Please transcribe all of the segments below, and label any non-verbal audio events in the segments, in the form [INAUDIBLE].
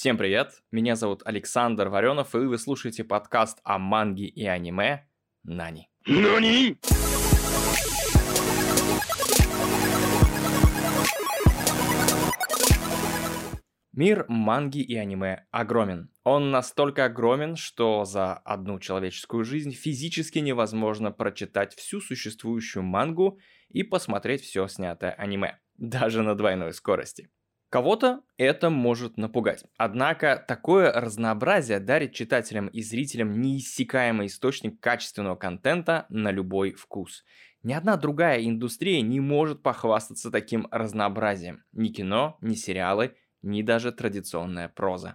Всем привет, меня зовут Александр Варенов, и вы слушаете подкаст о манге и аниме «Нани». Нани? Мир манги и аниме огромен. Он настолько огромен, что за одну человеческую жизнь физически невозможно прочитать всю существующую мангу и посмотреть все снятое аниме, даже на двойной скорости. Кого-то это может напугать. Однако такое разнообразие дарит читателям и зрителям неиссякаемый источник качественного контента на любой вкус. Ни одна другая индустрия не может похвастаться таким разнообразием. Ни кино, ни сериалы, ни даже традиционная проза.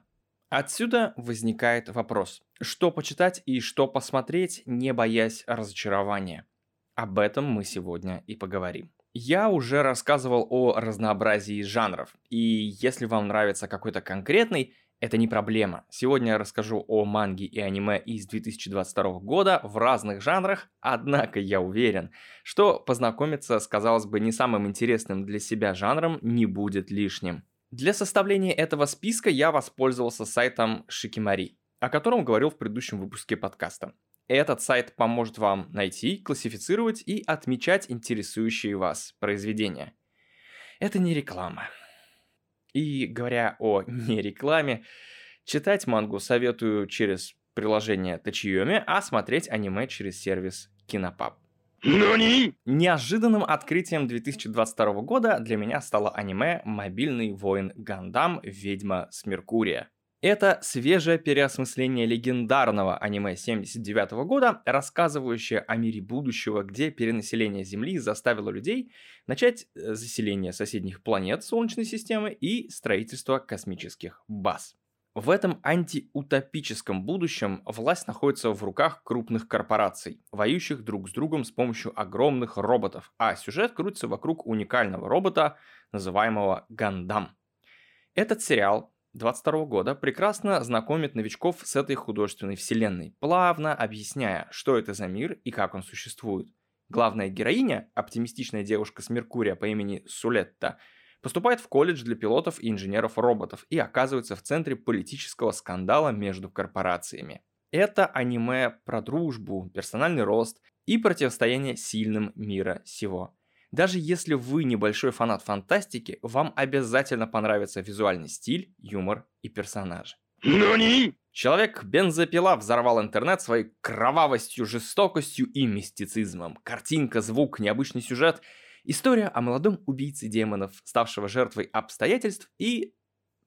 Отсюда возникает вопрос, что почитать и что посмотреть, не боясь разочарования. Об этом мы сегодня и поговорим. Я уже рассказывал о разнообразии жанров, и если вам нравится какой-то конкретный, это не проблема. Сегодня я расскажу о манге и аниме из 2022 года в разных жанрах, однако я уверен, что познакомиться с, казалось бы, не самым интересным для себя жанром не будет лишним. Для составления этого списка я воспользовался сайтом Шикимари, о котором говорил в предыдущем выпуске подкаста. Этот сайт поможет вам найти, классифицировать и отмечать интересующие вас произведения. Это не реклама. И говоря о [LAUGHS] не рекламе, читать мангу советую через приложение Тачиоми, а смотреть аниме через сервис Кинопаб. Нани? Неожиданным открытием 2022 года для меня стало аниме «Мобильный воин Гандам. Ведьма с Меркурия». Это свежее переосмысление легендарного аниме 79 года, рассказывающее о мире будущего, где перенаселение Земли заставило людей начать э, заселение соседних планет Солнечной системы и строительство космических баз. В этом антиутопическом будущем власть находится в руках крупных корпораций, воюющих друг с другом с помощью огромных роботов, а сюжет крутится вокруг уникального робота, называемого Гандам. Этот сериал 22 года прекрасно знакомит новичков с этой художественной вселенной, плавно объясняя, что это за мир и как он существует. Главная героиня, оптимистичная девушка с Меркурия по имени Сулетта, поступает в колледж для пилотов и инженеров-роботов и оказывается в центре политического скандала между корпорациями. Это аниме про дружбу, персональный рост и противостояние сильным мира сего. Даже если вы небольшой фанат фантастики, вам обязательно понравится визуальный стиль, юмор и персонажи. Нани? Человек-бензопила взорвал интернет своей кровавостью, жестокостью и мистицизмом. Картинка, звук, необычный сюжет. История о молодом убийце демонов, ставшего жертвой обстоятельств и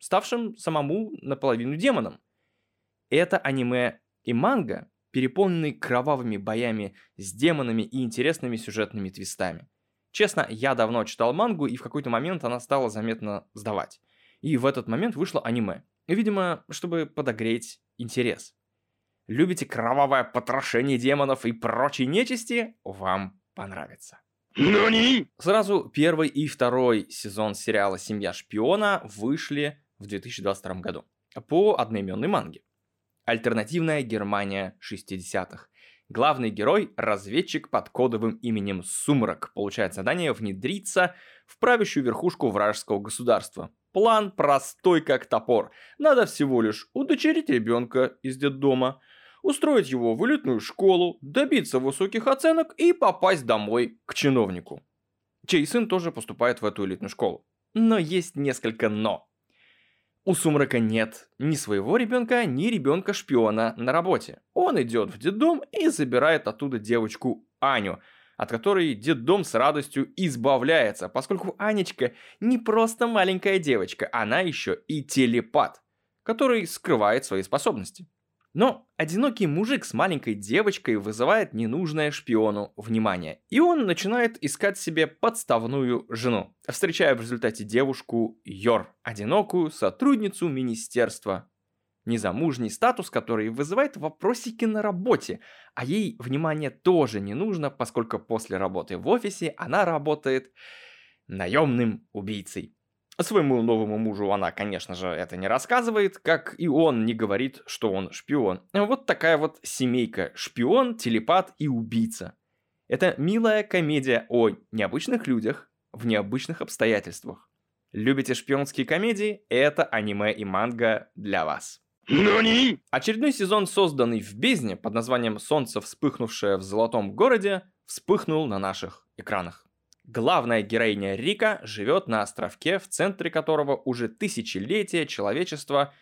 ставшим самому наполовину демоном. Это аниме и манга, переполненные кровавыми боями с демонами и интересными сюжетными твистами. Честно, я давно читал мангу, и в какой-то момент она стала заметно сдавать. И в этот момент вышло аниме. Видимо, чтобы подогреть интерес. Любите кровавое потрошение демонов и прочей нечисти? Вам понравится. Нани? Сразу первый и второй сезон сериала «Семья шпиона» вышли в 2022 году по одноименной манге. Альтернативная Германия 60-х. Главный герой – разведчик под кодовым именем Сумрак, получает задание внедриться в правящую верхушку вражеского государства. План простой как топор. Надо всего лишь удочерить ребенка из детдома, устроить его в элитную школу, добиться высоких оценок и попасть домой к чиновнику. Чей сын тоже поступает в эту элитную школу. Но есть несколько «но». У Сумрака нет ни своего ребенка, ни ребенка шпиона на работе. Он идет в детдом и забирает оттуда девочку Аню, от которой детдом с радостью избавляется, поскольку Анечка не просто маленькая девочка, она еще и телепат, который скрывает свои способности. Но одинокий мужик с маленькой девочкой вызывает ненужное шпиону внимание, и он начинает искать себе подставную жену, встречая в результате девушку Йор, одинокую сотрудницу министерства. Незамужний статус, который вызывает вопросики на работе, а ей внимание тоже не нужно, поскольку после работы в офисе она работает наемным убийцей. Своему новому мужу она, конечно же, это не рассказывает, как и он не говорит, что он шпион. Вот такая вот семейка. Шпион, телепат и убийца. Это милая комедия о необычных людях в необычных обстоятельствах. Любите шпионские комедии? Это аниме и манга для вас. 何 Очередной сезон, созданный в бездне под названием «Солнце, вспыхнувшее в золотом городе», вспыхнул на наших экранах. Главная героиня Рика живет на островке, в центре которого уже тысячелетия человечество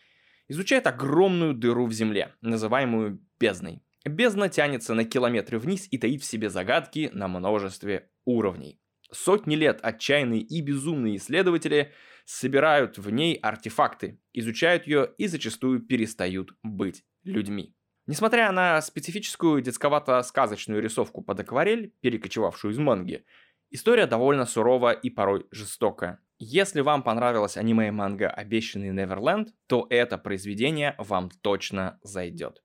изучает огромную дыру в земле, называемую бездной. Бездна тянется на километры вниз и таит в себе загадки на множестве уровней. Сотни лет отчаянные и безумные исследователи собирают в ней артефакты, изучают ее и зачастую перестают быть людьми. Несмотря на специфическую детсковато-сказочную рисовку под акварель, перекочевавшую из манги, история довольно сурова и порой жестокая. Если вам понравилось аниме и манга «Обещанный Неверленд», то это произведение вам точно зайдет.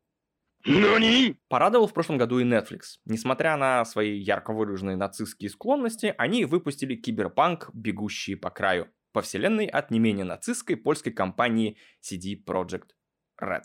何 Порадовал в прошлом году и Netflix. Несмотря на свои ярко выраженные нацистские склонности, они выпустили киберпанк «Бегущие по краю» по вселенной от не менее нацистской польской компании CD Projekt Red.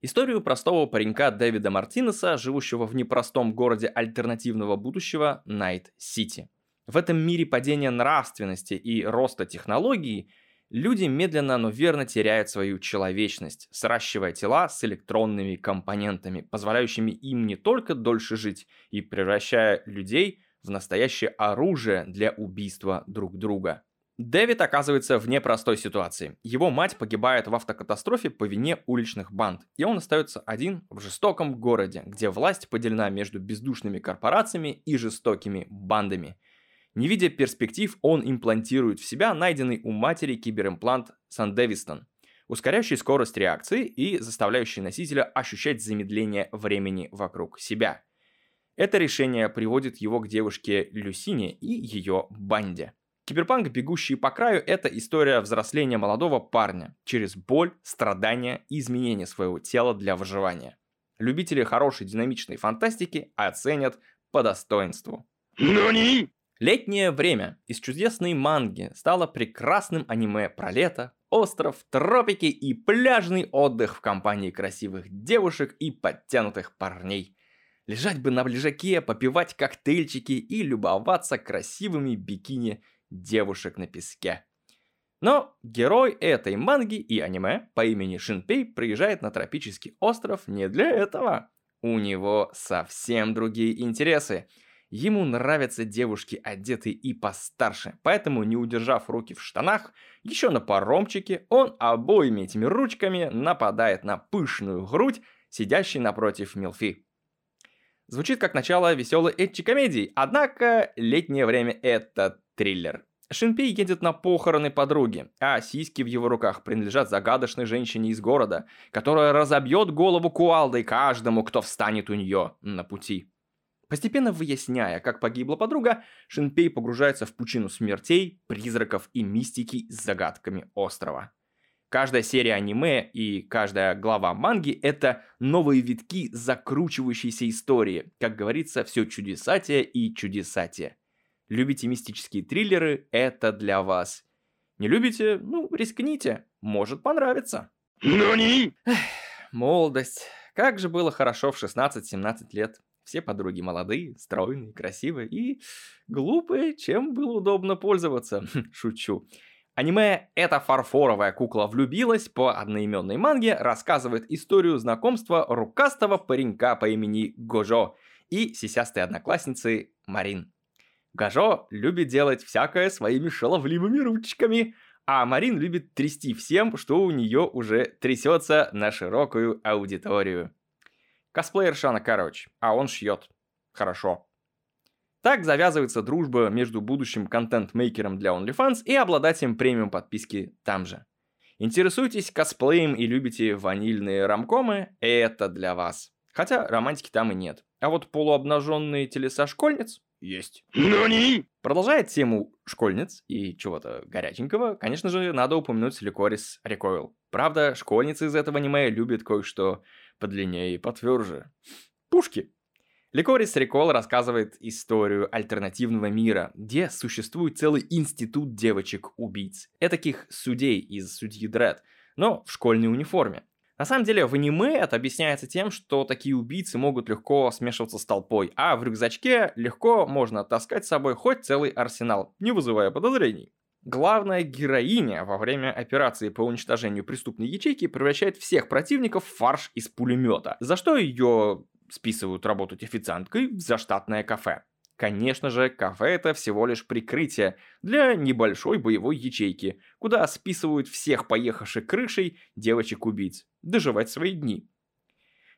Историю простого паренька Дэвида Мартинеса, живущего в непростом городе альтернативного будущего Найт-Сити. В этом мире падения нравственности и роста технологий люди медленно, но верно теряют свою человечность, сращивая тела с электронными компонентами, позволяющими им не только дольше жить и превращая людей в настоящее оружие для убийства друг друга. Дэвид оказывается в непростой ситуации. Его мать погибает в автокатастрофе по вине уличных банд, и он остается один в жестоком городе, где власть поделена между бездушными корпорациями и жестокими бандами. Не видя перспектив, он имплантирует в себя найденный у матери киберимплант Сандевистон, ускоряющий скорость реакции и заставляющий носителя ощущать замедление времени вокруг себя. Это решение приводит его к девушке Люсине и ее банде. Киберпанк «Бегущие по краю» — это история взросления молодого парня через боль, страдания и изменение своего тела для выживания. Любители хорошей динамичной фантастики оценят по достоинству. 何 Летнее время из чудесной манги стало прекрасным аниме про лето, остров, тропики и пляжный отдых в компании красивых девушек и подтянутых парней. Лежать бы на лежаке, попивать коктейльчики и любоваться красивыми бикини девушек на песке. Но герой этой манги и аниме по имени Шинпей приезжает на тропический остров не для этого. У него совсем другие интересы. Ему нравятся девушки, одетые и постарше, поэтому, не удержав руки в штанах, еще на паромчике он обоими этими ручками нападает на пышную грудь, сидящей напротив Милфи. Звучит как начало веселой этчи-комедии, однако летнее время это триллер. Шинпей едет на похороны подруги, а сиськи в его руках принадлежат загадочной женщине из города, которая разобьет голову куалдой каждому, кто встанет у нее на пути. Постепенно выясняя, как погибла подруга, Шинпей погружается в пучину смертей, призраков и мистики с загадками острова. Каждая серия аниме и каждая глава манги — это новые витки закручивающейся истории. Как говорится, все чудесатие и чудесатие. Любите мистические триллеры — это для вас. Не любите? Ну, рискните. Может понравиться. 何 Молодость. Как же было хорошо в 16-17 лет. Все подруги молодые, стройные, красивые и глупые, чем было удобно пользоваться. [LAUGHS] Шучу. Аниме «Эта фарфоровая кукла влюбилась» по одноименной манге рассказывает историю знакомства рукастого паренька по имени Гожо и сисястой одноклассницы Марин. Гажо любит делать всякое своими шаловливыми ручками, а Марин любит трясти всем, что у нее уже трясется на широкую аудиторию. Косплеер Шана, короче, а он шьет. Хорошо. Так завязывается дружба между будущим контент-мейкером для OnlyFans и обладателем премиум подписки там же. Интересуетесь косплеем и любите ванильные рамкомы? Это для вас. Хотя романтики там и нет. А вот полуобнаженные телеса школьниц есть. 何 Продолжая тему школьниц и чего-то горяченького, конечно же, надо упомянуть Ликорис Recoil. Правда, школьницы из этого аниме любят кое-что подлиннее и потверже. Пушки. Ликорис Recoil рассказывает историю альтернативного мира, где существует целый институт девочек-убийц. Этаких судей из судьи Дред, но в школьной униформе. На самом деле, в аниме это объясняется тем, что такие убийцы могут легко смешиваться с толпой, а в рюкзачке легко можно таскать с собой хоть целый арсенал, не вызывая подозрений. Главная героиня во время операции по уничтожению преступной ячейки превращает всех противников в фарш из пулемета, за что ее списывают работать официанткой в заштатное кафе. Конечно же, кафе это всего лишь прикрытие для небольшой боевой ячейки, куда списывают всех поехавших крышей девочек-убийц, доживать свои дни.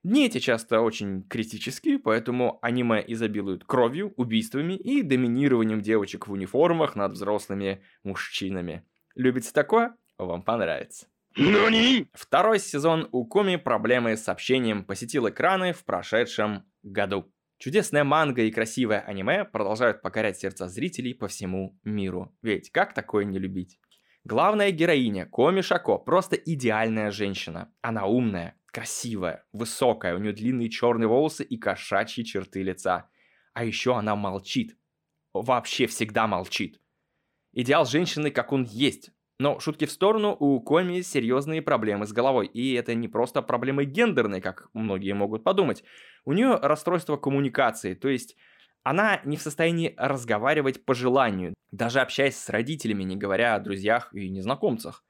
Дни эти часто очень критические, поэтому аниме изобилуют кровью, убийствами и доминированием девочек в униформах над взрослыми мужчинами. Любите такое? Вам понравится. NANI? Второй сезон у Коми проблемы с общением посетил экраны в прошедшем году. Чудесная манга и красивое аниме продолжают покорять сердца зрителей по всему миру. Ведь как такое не любить? Главная героиня Коми Шако просто идеальная женщина. Она умная, красивая, высокая, у нее длинные черные волосы и кошачьи черты лица. А еще она молчит. Вообще всегда молчит. Идеал женщины, как он есть. Но шутки в сторону, у Коми серьезные проблемы с головой. И это не просто проблемы гендерные, как многие могут подумать. У нее расстройство коммуникации, то есть она не в состоянии разговаривать по желанию, даже общаясь с родителями, не говоря о друзьях и незнакомцах.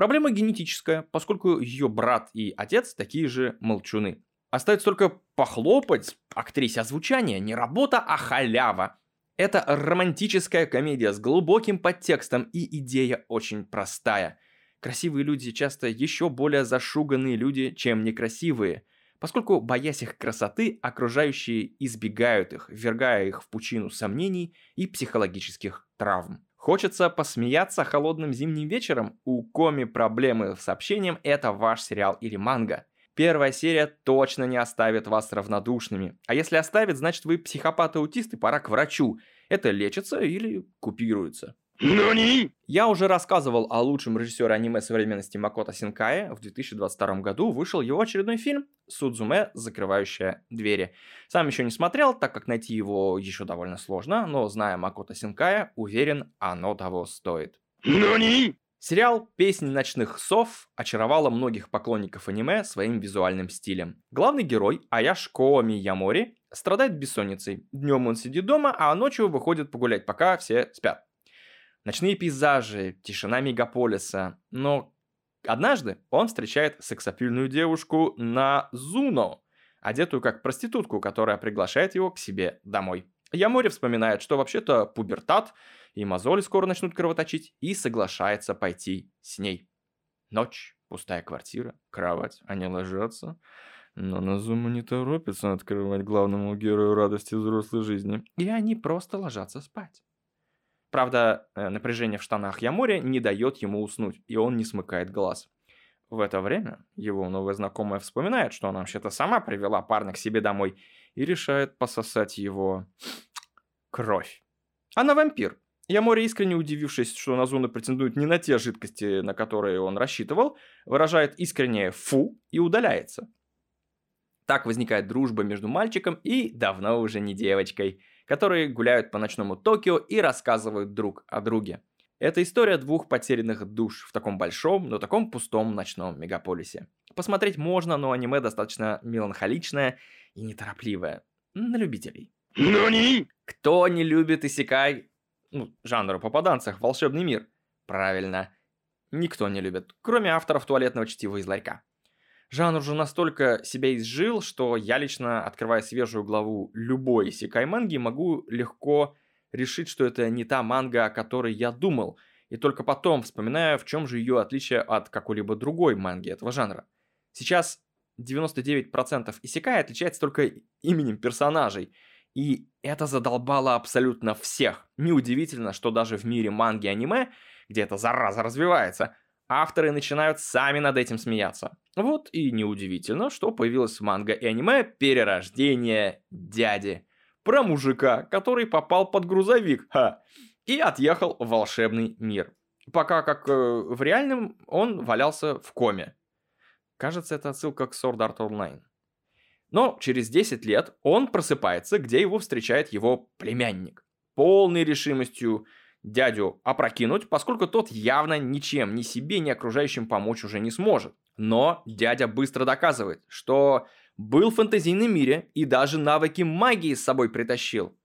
Проблема генетическая, поскольку ее брат и отец такие же молчуны. Остается только похлопать актрисе озвучания, не работа, а халява. Это романтическая комедия с глубоким подтекстом, и идея очень простая. Красивые люди часто еще более зашуганные люди, чем некрасивые, поскольку, боясь их красоты, окружающие избегают их, ввергая их в пучину сомнений и психологических травм. Хочется посмеяться холодным зимним вечером? У Коми проблемы с общением – это ваш сериал или манга. Первая серия точно не оставит вас равнодушными. А если оставит, значит вы психопат-аутист и пора к врачу. Это лечится или купируется. NANI? Я уже рассказывал о лучшем режиссере аниме современности Макото Синкае. В 2022 году вышел его очередной фильм «Судзуме. Закрывающая двери». Сам еще не смотрел, так как найти его еще довольно сложно, но зная Макото Синкая, уверен, оно того стоит. NANI? Сериал «Песнь ночных сов» очаровала многих поклонников аниме своим визуальным стилем. Главный герой, Аяш Кооми Ямори, страдает бессонницей. Днем он сидит дома, а ночью выходит погулять, пока все спят. Ночные пейзажи, тишина мегаполиса. Но однажды он встречает сексапильную девушку на Зуно, одетую как проститутку, которая приглашает его к себе домой. Ямори вспоминает, что вообще-то пубертат, и мозоли скоро начнут кровоточить, и соглашается пойти с ней. Ночь, пустая квартира, кровать, они ложатся. Но Назума не торопится открывать главному герою радости взрослой жизни. И они просто ложатся спать. Правда, э, напряжение в штанах Ямори не дает ему уснуть, и он не смыкает глаз. В это время его новая знакомая вспоминает, что она вообще-то сама привела парня к себе домой и решает пососать его кровь. Она вампир. Ямори, искренне удивившись, что Назуна претендует не на те жидкости, на которые он рассчитывал, выражает искреннее «фу» и удаляется. Так возникает дружба между мальчиком и давно уже не девочкой, которые гуляют по ночному Токио и рассказывают друг о друге. Это история двух потерянных душ в таком большом, но таком пустом ночном мегаполисе. Посмотреть можно, но аниме достаточно меланхоличное и неторопливое. На любителей. NANI? Кто не любит исекай, ну, жанр о попаданцах, волшебный мир? Правильно, никто не любит, кроме авторов туалетного чтива из ларька. Жанр уже настолько себя изжил, что я лично, открывая свежую главу любой секай манги, могу легко решить, что это не та манга, о которой я думал, и только потом вспоминаю, в чем же ее отличие от какой-либо другой манги этого жанра. Сейчас 99% исекай отличается только именем персонажей, и это задолбало абсолютно всех. Неудивительно, что даже в мире манги аниме, где эта зараза развивается, авторы начинают сами над этим смеяться. Вот и неудивительно, что появилась манга и аниме «Перерождение дяди». Про мужика, который попал под грузовик, ха, и отъехал в волшебный мир. Пока как э, в реальном он валялся в коме. Кажется, это отсылка к Sword Art Online. Но через 10 лет он просыпается, где его встречает его племянник. Полной решимостью дядю опрокинуть, поскольку тот явно ничем ни себе, ни окружающим помочь уже не сможет. Но дядя быстро доказывает, что был в фэнтезийном мире и даже навыки магии с собой притащил.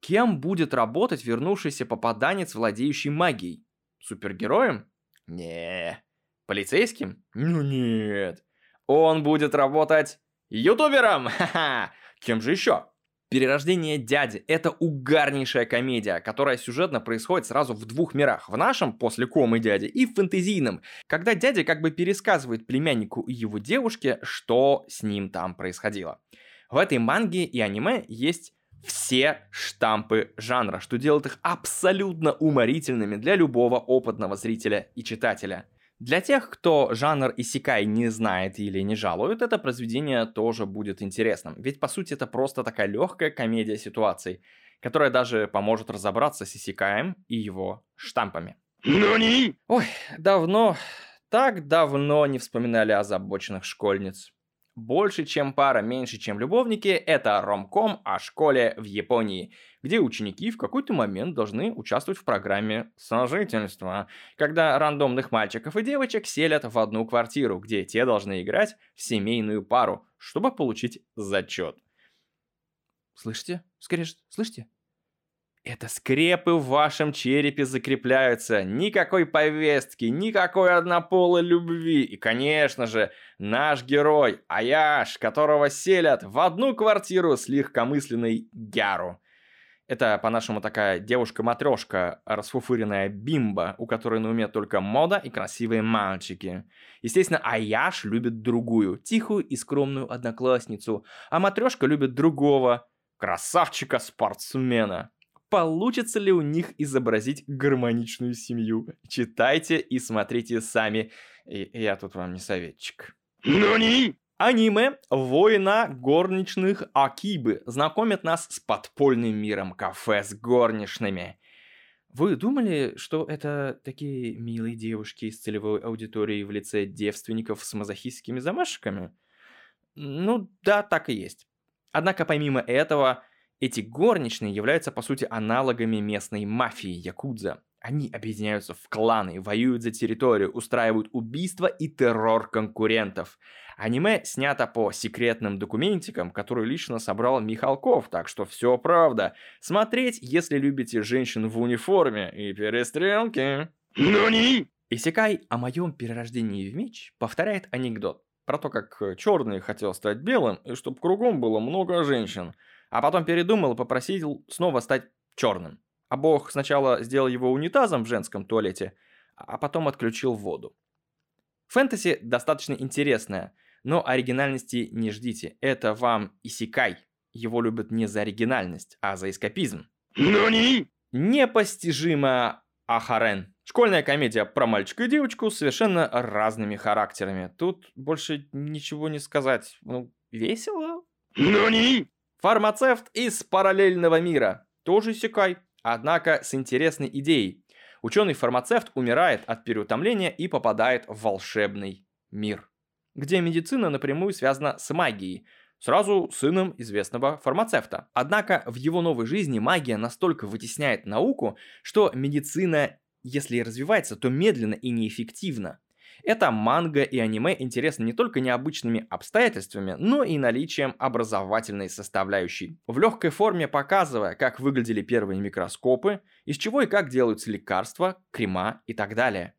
Кем будет работать вернувшийся попаданец, владеющий магией? Супергероем? Не. Полицейским? Ну нет. Он будет работать ютубером! [LAUGHS] Ха-ха! Кем же еще? Перерождение дяди – это угарнейшая комедия, которая сюжетно происходит сразу в двух мирах. В нашем, после комы дяди, и в фэнтезийном, когда дядя как бы пересказывает племяннику и его девушке, что с ним там происходило. В этой манге и аниме есть все штампы жанра, что делает их абсолютно уморительными для любого опытного зрителя и читателя. Для тех, кто жанр Исикай не знает или не жалует, это произведение тоже будет интересным. Ведь по сути это просто такая легкая комедия ситуаций, которая даже поможет разобраться с Исикаем и его штампами. Нани? Ой, давно, так давно не вспоминали озабоченных школьниц. Больше, чем пара, меньше, чем любовники – это ромком о школе в Японии, где ученики в какой-то момент должны участвовать в программе сожительства, когда рандомных мальчиков и девочек селят в одну квартиру, где те должны играть в семейную пару, чтобы получить зачет. Слышите? Скрежет, слышите? Это скрепы в вашем черепе закрепляются. Никакой повестки, никакой однополой любви. И, конечно же, наш герой Аяш, которого селят в одну квартиру с легкомысленной Гяру. Это, по-нашему, такая девушка-матрешка, расфуфыренная бимба, у которой на уме только мода и красивые мальчики. Естественно, Аяш любит другую, тихую и скромную одноклассницу, а матрешка любит другого, красавчика-спортсмена. Получится ли у них изобразить гармоничную семью? Читайте и смотрите сами. И я тут вам не советчик. Нани? Аниме «Война горничных Акибы» знакомит нас с подпольным миром кафе с горничными. Вы думали, что это такие милые девушки из целевой аудитории в лице девственников с мазохистскими замашками? Ну да, так и есть. Однако помимо этого, эти горничные являются по сути аналогами местной мафии Якудза. Они объединяются в кланы, воюют за территорию, устраивают убийства и террор конкурентов. Аниме снято по секретным документикам, которые лично собрал Михалков, так что все правда. Смотреть, если любите женщин в униформе и перестрелки. Нани? Исекай о моем перерождении в меч повторяет анекдот про то, как черный хотел стать белым, и чтобы кругом было много женщин. А потом передумал и попросил снова стать черным. А бог сначала сделал его унитазом в женском туалете, а потом отключил воду. Фэнтези достаточно интересное, но оригинальности не ждите. Это вам Исикай. Его любят не за оригинальность, а за эскапизм. Нани? Непостижимо Ахарен. Школьная комедия про мальчика и девочку с совершенно разными характерами. Тут больше ничего не сказать. Ну, весело. Нани? Фармацевт из параллельного мира. Тоже Сикай, однако с интересной идеей. Ученый-фармацевт умирает от переутомления и попадает в волшебный мир, где медицина напрямую связана с магией, сразу сыном известного фармацевта. Однако в его новой жизни магия настолько вытесняет науку, что медицина, если и развивается, то медленно и неэффективно. Это манга и аниме интересны не только необычными обстоятельствами, но и наличием образовательной составляющей. В легкой форме показывая, как выглядели первые микроскопы, из чего и как делаются лекарства, крема и так далее.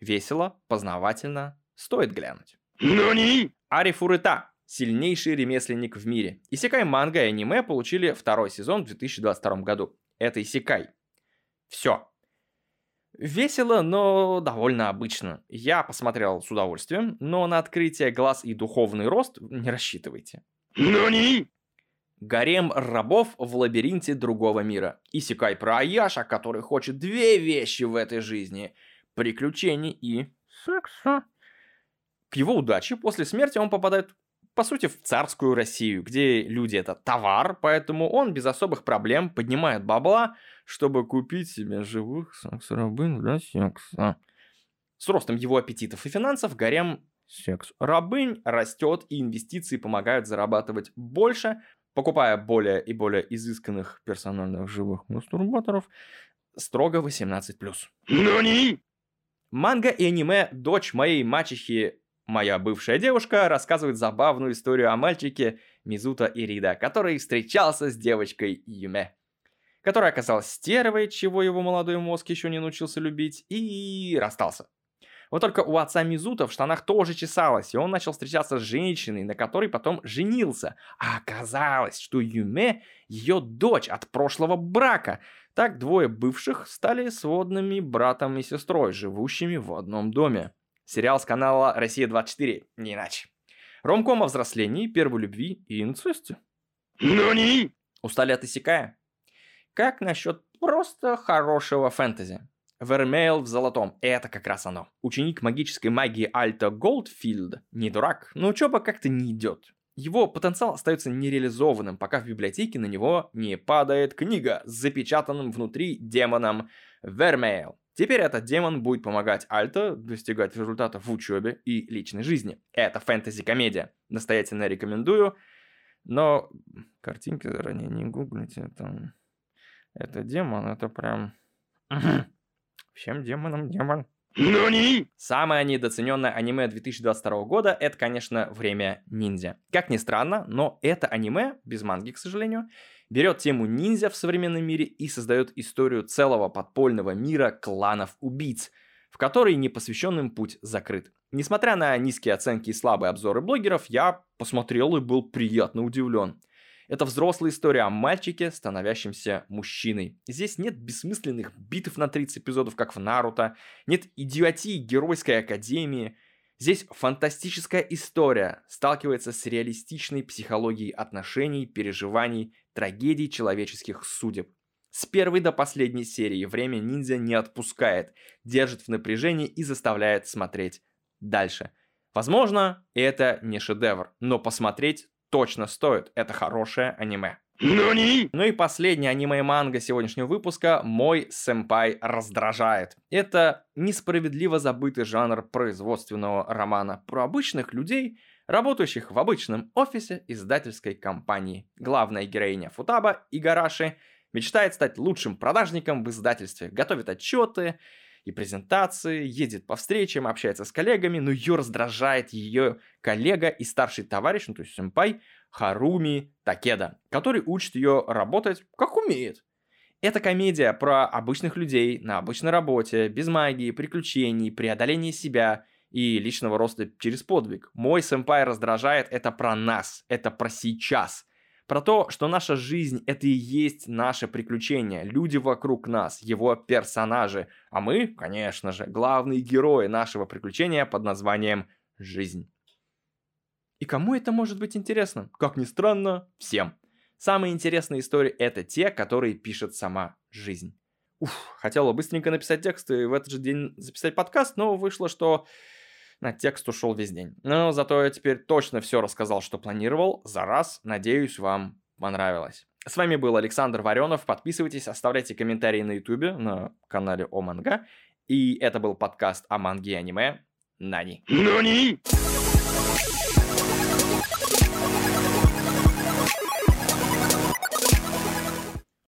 Весело, познавательно, стоит глянуть. Нани? Ари Фурыта сильнейший ремесленник в мире. Исекай манга и аниме получили второй сезон в 2022 году. Это Исекай. Все. Весело, но довольно обычно. Я посмотрел с удовольствием, но на открытие глаз и духовный рост не рассчитывайте. Нани? Гарем рабов в лабиринте другого мира. Исекай про Аяша, который хочет две вещи в этой жизни. Приключений и секса. К его удаче после смерти он попадает по сути, в царскую Россию, где люди это товар, поэтому он без особых проблем поднимает бабла, чтобы купить себе живых секс-рабынь для секса. С ростом его аппетитов и финансов гарем секс-рабынь растет, и инвестиции помогают зарабатывать больше, покупая более и более изысканных персональных живых мастурбаторов строго 18+. Нани? Манга и аниме «Дочь моей мачехи Моя бывшая девушка рассказывает забавную историю о мальчике Мизута Ирида, который встречался с девочкой Юме. Которая оказалась стервой, чего его молодой мозг еще не научился любить, и расстался. Вот только у отца Мизута в штанах тоже чесалось, и он начал встречаться с женщиной, на которой потом женился. А оказалось, что Юме – ее дочь от прошлого брака. Так двое бывших стали сводными братом и сестрой, живущими в одном доме. Сериал с канала «Россия-24», не иначе. Ромком о взрослении, первой любви и инцесте. なに? Устали от исекая? Как насчет просто хорошего фэнтези? Вермейл в золотом. Это как раз оно. Ученик магической магии Альта Голдфилд не дурак, но учеба как-то не идет. Его потенциал остается нереализованным, пока в библиотеке на него не падает книга с запечатанным внутри демоном Вермейл. Теперь этот демон будет помогать Альто достигать результатов в учебе и личной жизни. Это фэнтези-комедия. Настоятельно рекомендую. Но картинки заранее не гуглите. Это, это демон, это прям... [CLEARS THROAT] Всем демонам демон. NANI? Самое недооцененное аниме 2022 года это, конечно, время ниндзя. Как ни странно, но это аниме, без манги, к сожалению, берет тему ниндзя в современном мире и создает историю целого подпольного мира кланов убийц, в который непосвященным путь закрыт. Несмотря на низкие оценки и слабые обзоры блогеров, я посмотрел и был приятно удивлен. Это взрослая история о мальчике, становящемся мужчиной. Здесь нет бессмысленных битв на 30 эпизодов, как в Наруто, нет идиотии геройской академии. Здесь фантастическая история сталкивается с реалистичной психологией отношений, переживаний, трагедий человеческих судеб. С первой до последней серии время ниндзя не отпускает, держит в напряжении и заставляет смотреть дальше. Возможно, это не шедевр, но посмотреть точно стоит. Это хорошее аниме. NANI? Ну и аниме и манга сегодняшнего выпуска «Мой сэмпай раздражает». Это несправедливо забытый жанр производственного романа про обычных людей, работающих в обычном офисе издательской компании. Главная героиня Футаба, Игараши, мечтает стать лучшим продажником в издательстве, готовит отчеты и презентации, ездит по встречам, общается с коллегами, но ее раздражает ее коллега и старший товарищ, ну то есть сэмпай, Харуми Такеда, который учит ее работать как умеет. Это комедия про обычных людей на обычной работе, без магии, приключений, преодоления себя и личного роста через подвиг. Мой сэмпай раздражает, это про нас, это про сейчас. Про то, что наша жизнь это и есть наше приключение, люди вокруг нас, его персонажи, а мы, конечно же, главные герои нашего приключения под названием «Жизнь». И кому это может быть интересно? Как ни странно, всем. Самые интересные истории это те, которые пишет сама жизнь. Уф, хотела быстренько написать текст и в этот же день записать подкаст, но вышло, что на текст ушел весь день. Но зато я теперь точно все рассказал, что планировал. За раз, надеюсь, вам понравилось. С вами был Александр Варенов. Подписывайтесь, оставляйте комментарии на ютубе, на канале О Манга. И это был подкаст о манге и аниме. Нани. NANI?